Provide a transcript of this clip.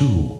2.